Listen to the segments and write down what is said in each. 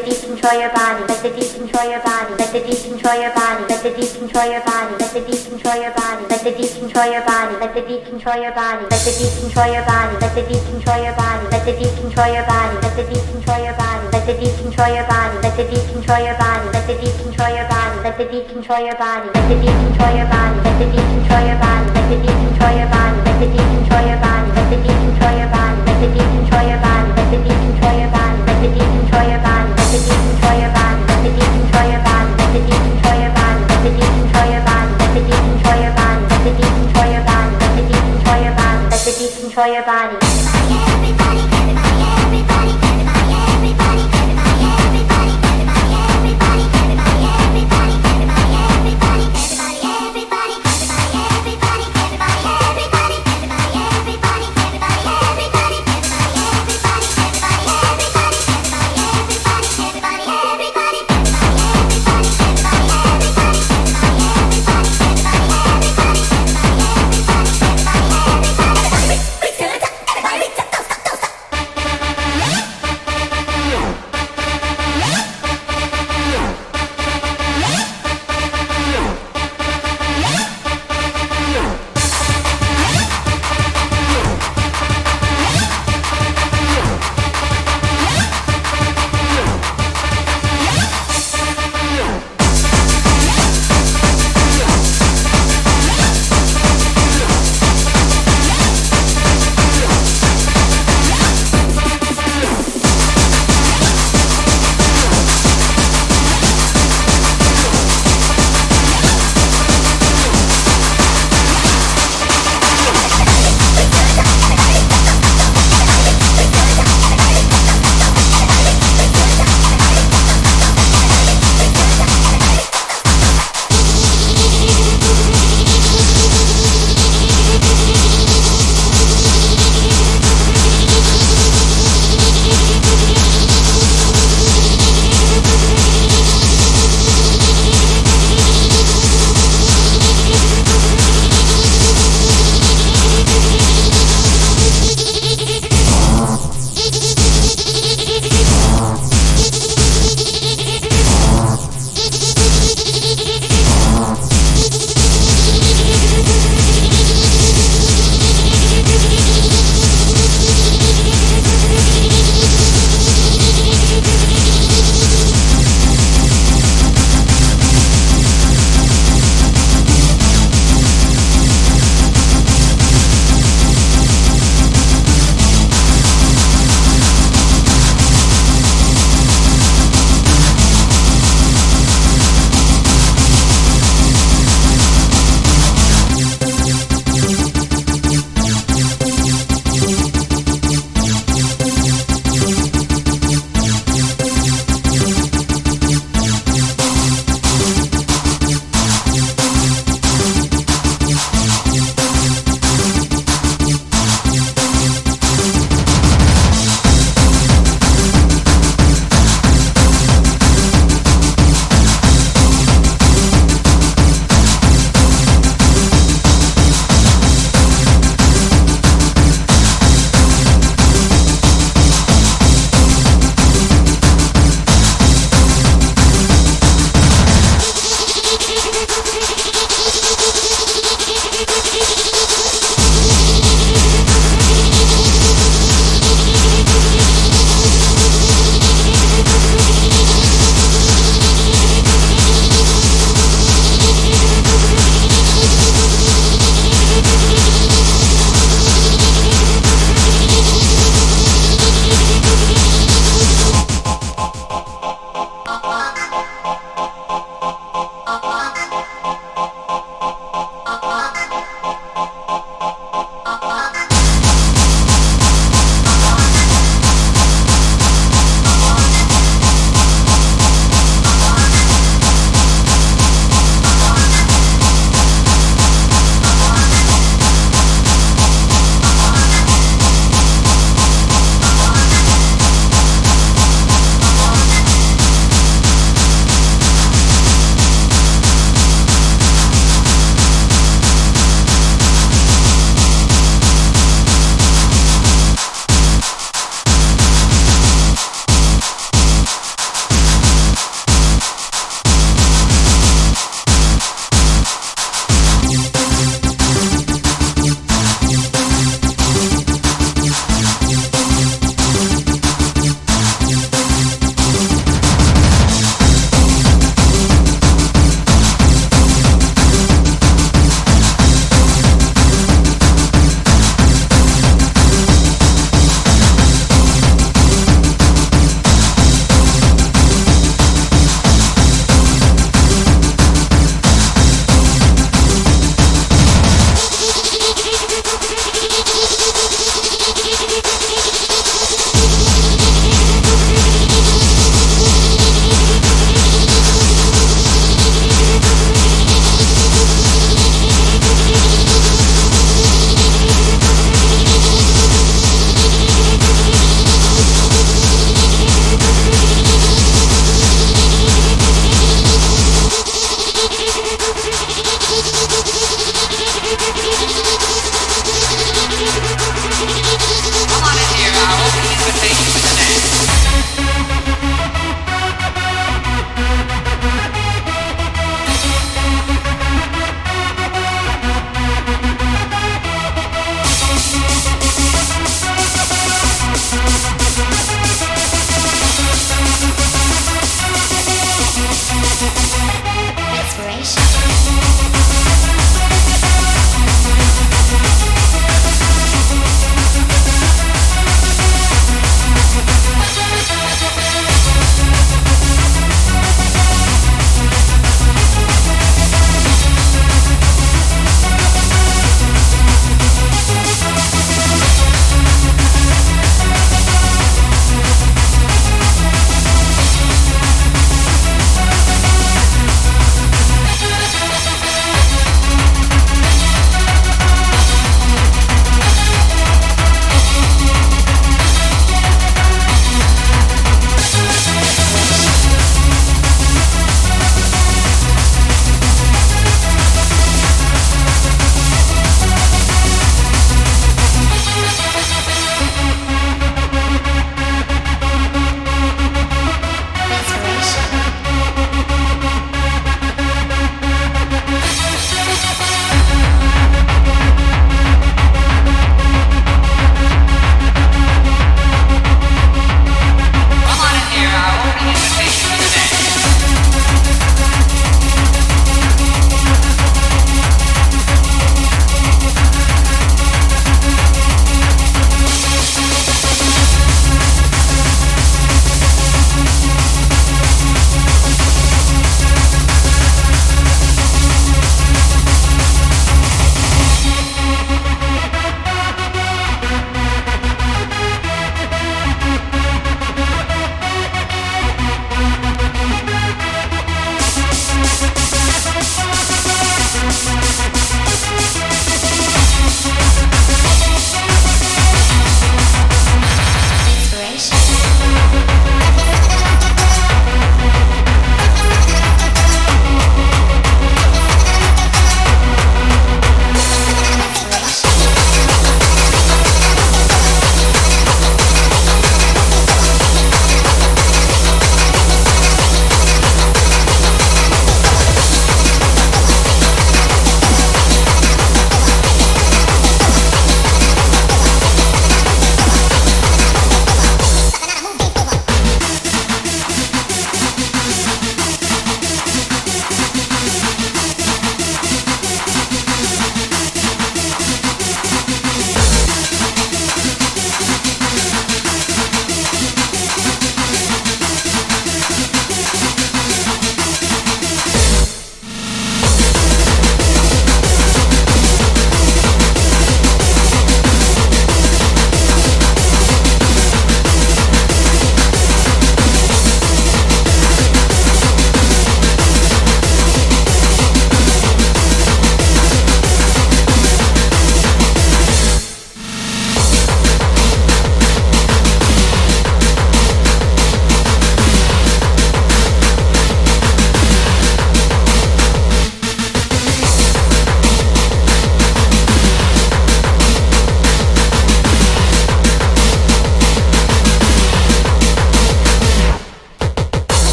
control your body. Let the beat control your body. Let the beat control your body. Let the beat control your body. Let the beat control your body. Let the beat control your body. Let the beat control your body. Let the beat control your body. Let the beat control your body. Let the beat control your body. Let the beat control your body. Let the beat control your body. Let the beat control your body. Let the beat control your body. Let the beat control your body. Let the beat control your body. Let the beat control your body. Let the beat control your body. Let the beat control your body. Let the beat Control your body.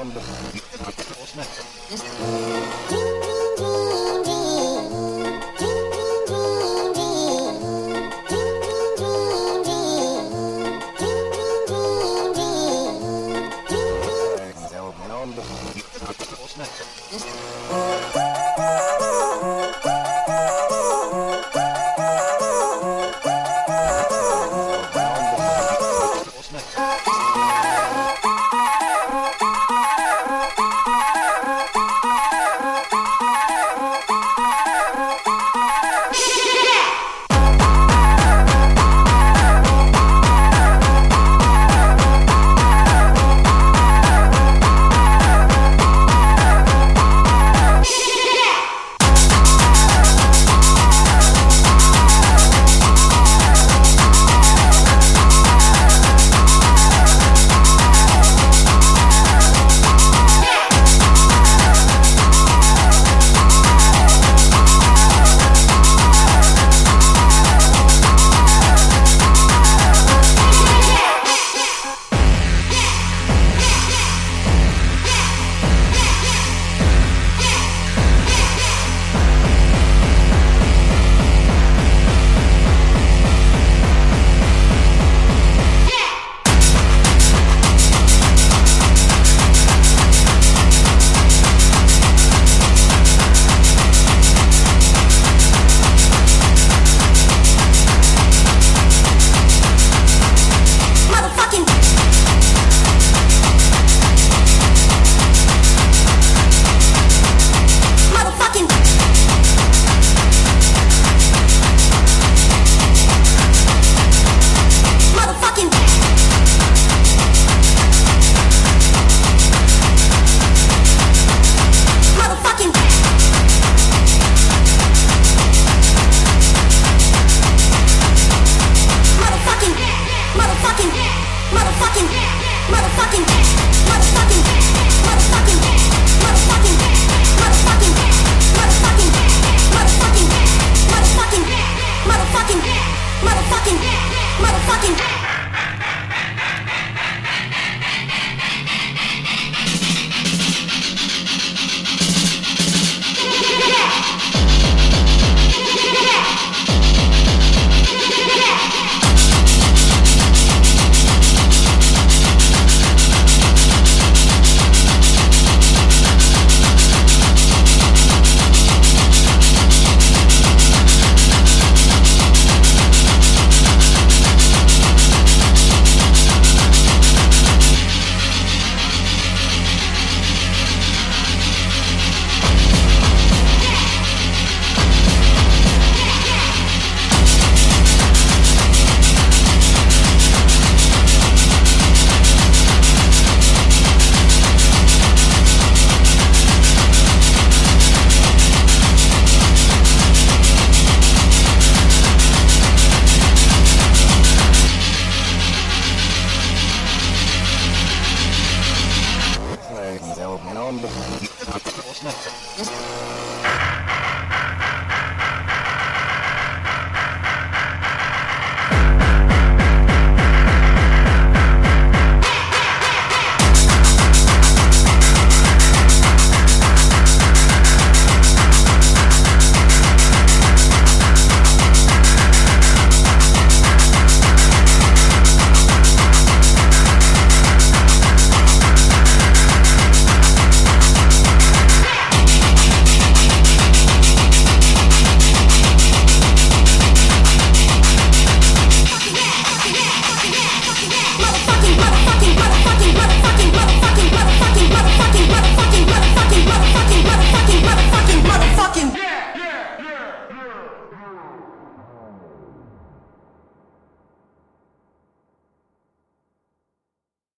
on the